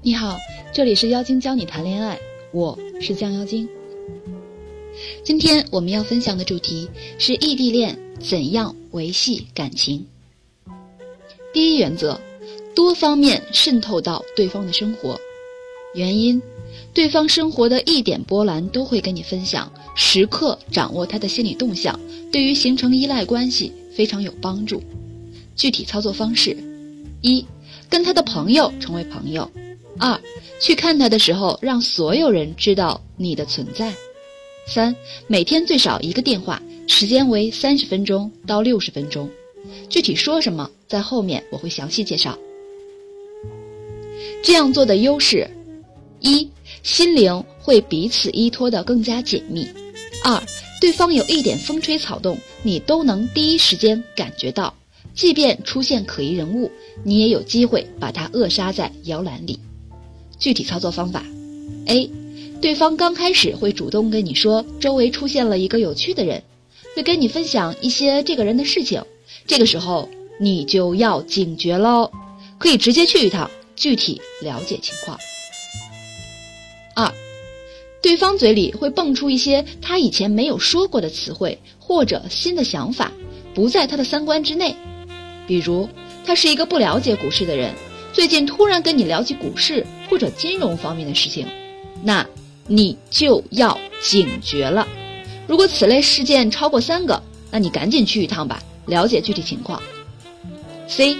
你好，这里是妖精教你谈恋爱，我是酱妖精。今天我们要分享的主题是异地恋怎样维系感情。第一原则，多方面渗透到对方的生活。原因，对方生活的一点波澜都会跟你分享，时刻掌握他的心理动向，对于形成依赖关系非常有帮助。具体操作方式：一，跟他的朋友成为朋友。二，去看他的时候，让所有人知道你的存在。三，每天最少一个电话，时间为三十分钟到六十分钟。具体说什么，在后面我会详细介绍。这样做的优势：一，心灵会彼此依托的更加紧密；二，对方有一点风吹草动，你都能第一时间感觉到，即便出现可疑人物，你也有机会把他扼杀在摇篮里。具体操作方法：A，对方刚开始会主动跟你说周围出现了一个有趣的人，会跟你分享一些这个人的事情，这个时候你就要警觉喽，可以直接去一趟，具体了解情况。二，对方嘴里会蹦出一些他以前没有说过的词汇或者新的想法，不在他的三观之内，比如他是一个不了解股市的人。最近突然跟你聊起股市或者金融方面的事情，那你就要警觉了。如果此类事件超过三个，那你赶紧去一趟吧，了解具体情况。C，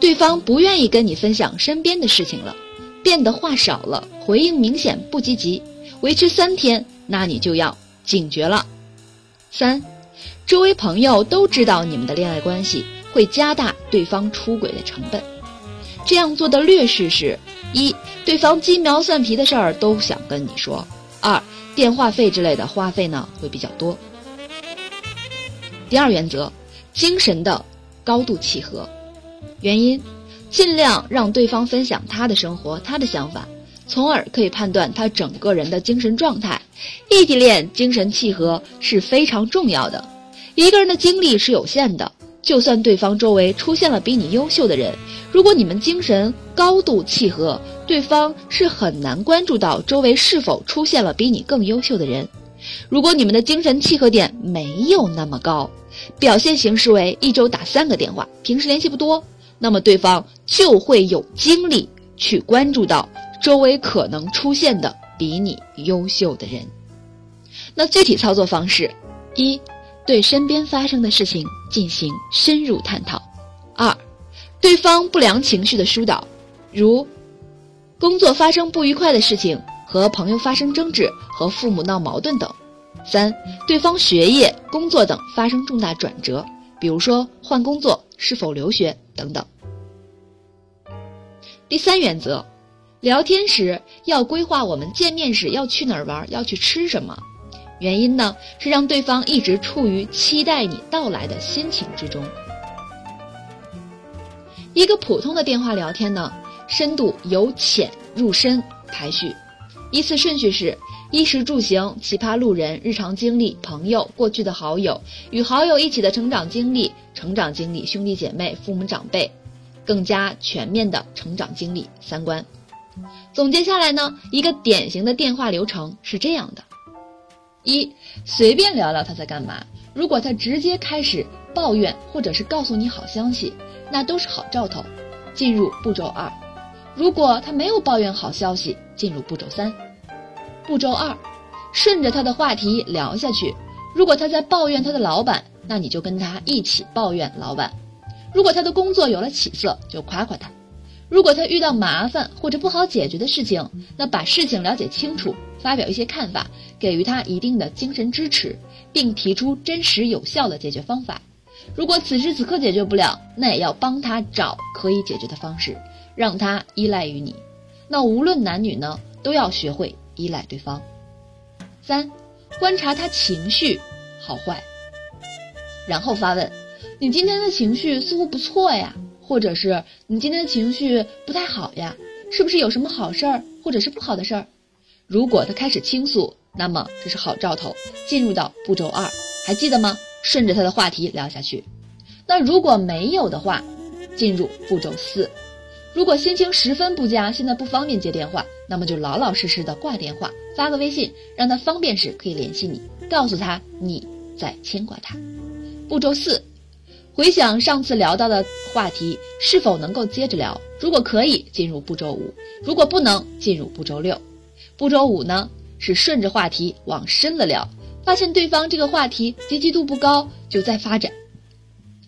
对方不愿意跟你分享身边的事情了，变得话少了，回应明显不积极，维持三天，那你就要警觉了。三，周围朋友都知道你们的恋爱关系，会加大对方出轨的成本。这样做的劣势是：一，对方鸡毛蒜皮的事儿都想跟你说；二，电话费之类的花费呢会比较多。第二原则，精神的高度契合。原因，尽量让对方分享他的生活、他的想法，从而可以判断他整个人的精神状态。异地恋精神契合是非常重要的。一个人的精力是有限的。就算对方周围出现了比你优秀的人，如果你们精神高度契合，对方是很难关注到周围是否出现了比你更优秀的人。如果你们的精神契合点没有那么高，表现形式为一周打三个电话，平时联系不多，那么对方就会有精力去关注到周围可能出现的比你优秀的人。那具体操作方式，一。对身边发生的事情进行深入探讨。二，对方不良情绪的疏导，如工作发生不愉快的事情、和朋友发生争执、和父母闹矛盾等。三，对方学业、工作等发生重大转折，比如说换工作、是否留学等等。第三原则，聊天时要规划我们见面时要去哪儿玩，要去吃什么。原因呢，是让对方一直处于期待你到来的心情之中。一个普通的电话聊天呢，深度由浅入深排序，依次顺序是：衣食住行、奇葩路人、日常经历、朋友、过去的好友、与好友一起的成长经历、成长经历、兄弟姐妹、父母长辈，更加全面的成长经历、三观。总结下来呢，一个典型的电话流程是这样的。一随便聊聊他在干嘛，如果他直接开始抱怨或者是告诉你好消息，那都是好兆头，进入步骤二。如果他没有抱怨好消息，进入步骤三。步骤二，顺着他的话题聊下去。如果他在抱怨他的老板，那你就跟他一起抱怨老板。如果他的工作有了起色，就夸夸他。如果他遇到麻烦或者不好解决的事情，那把事情了解清楚，发表一些看法，给予他一定的精神支持，并提出真实有效的解决方法。如果此时此刻解决不了，那也要帮他找可以解决的方式，让他依赖于你。那无论男女呢，都要学会依赖对方。三，观察他情绪好坏，然后发问：你今天的情绪似乎不错呀。或者是你今天的情绪不太好呀，是不是有什么好事儿，或者是不好的事儿？如果他开始倾诉，那么这是好兆头，进入到步骤二，还记得吗？顺着他的话题聊下去。那如果没有的话，进入步骤四。如果心情十分不佳，现在不方便接电话，那么就老老实实的挂电话，发个微信，让他方便时可以联系你，告诉他你在牵挂他。步骤四，回想上次聊到的话题，是否能够接着聊？如果可以，进入步骤五；如果不能，进入步骤六。步骤五呢，是顺着话题往深了聊，发现对方这个话题积极度不高，就再发展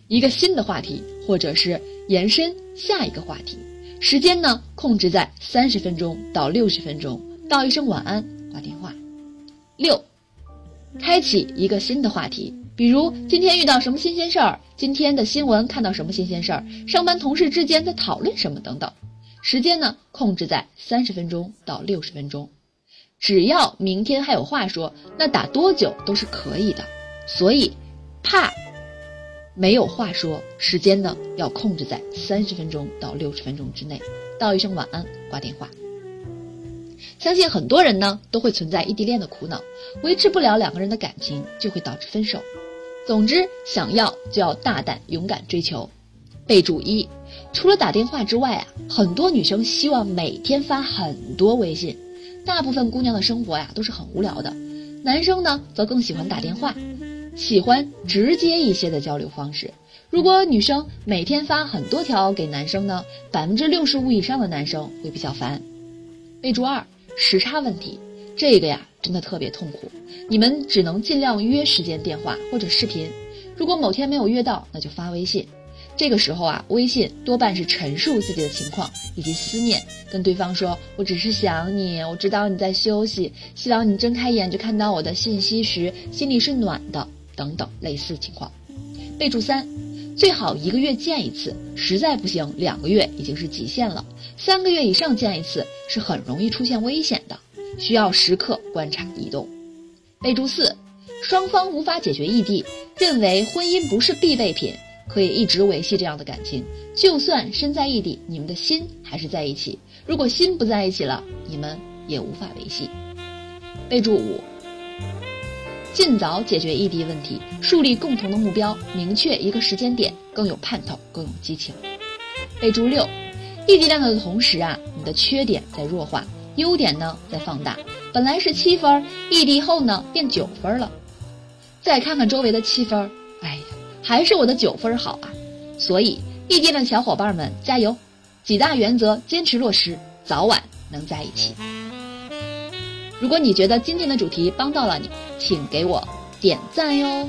一个新的话题，或者是延伸下一个话题。时间呢，控制在三十分钟到六十分钟，道一声晚安，挂电话。六，开启一个新的话题，比如今天遇到什么新鲜事儿，今天的新闻看到什么新鲜事儿，上班同事之间在讨论什么等等。时间呢，控制在三十分钟到六十分钟，只要明天还有话说，那打多久都是可以的。所以，怕。没有话说，时间呢要控制在三十分钟到六十分钟之内，道一声晚安，挂电话。相信很多人呢都会存在异地恋的苦恼，维持不了两个人的感情，就会导致分手。总之，想要就要大胆勇敢追求。备注一：除了打电话之外啊，很多女生希望每天发很多微信。大部分姑娘的生活呀都是很无聊的，男生呢则更喜欢打电话。喜欢直接一些的交流方式。如果女生每天发很多条给男生呢，百分之六十五以上的男生会比较烦。备注二：时差问题，这个呀真的特别痛苦。你们只能尽量约时间电话或者视频。如果某天没有约到，那就发微信。这个时候啊，微信多半是陈述自己的情况以及思念，跟对方说：“我只是想你，我知道你在休息，希望你睁开眼就看到我的信息时，心里是暖的。”等等类似情况，备注三，最好一个月见一次，实在不行两个月已经是极限了，三个月以上见一次是很容易出现危险的，需要时刻观察移动。备注四，双方无法解决异地，认为婚姻不是必备品，可以一直维系这样的感情，就算身在异地，你们的心还是在一起。如果心不在一起了，你们也无法维系。备注五。尽早解决异地问题，树立共同的目标，明确一个时间点，更有盼头，更有激情。备注六：异地恋的同时啊，你的缺点在弱化，优点呢在放大。本来是七分，异地后呢变九分了。再看看周围的七分，哎呀，还是我的九分好啊。所以，异地的小伙伴们加油！几大原则坚持落实，早晚能在一起。如果你觉得今天的主题帮到了你，请给我点赞哟。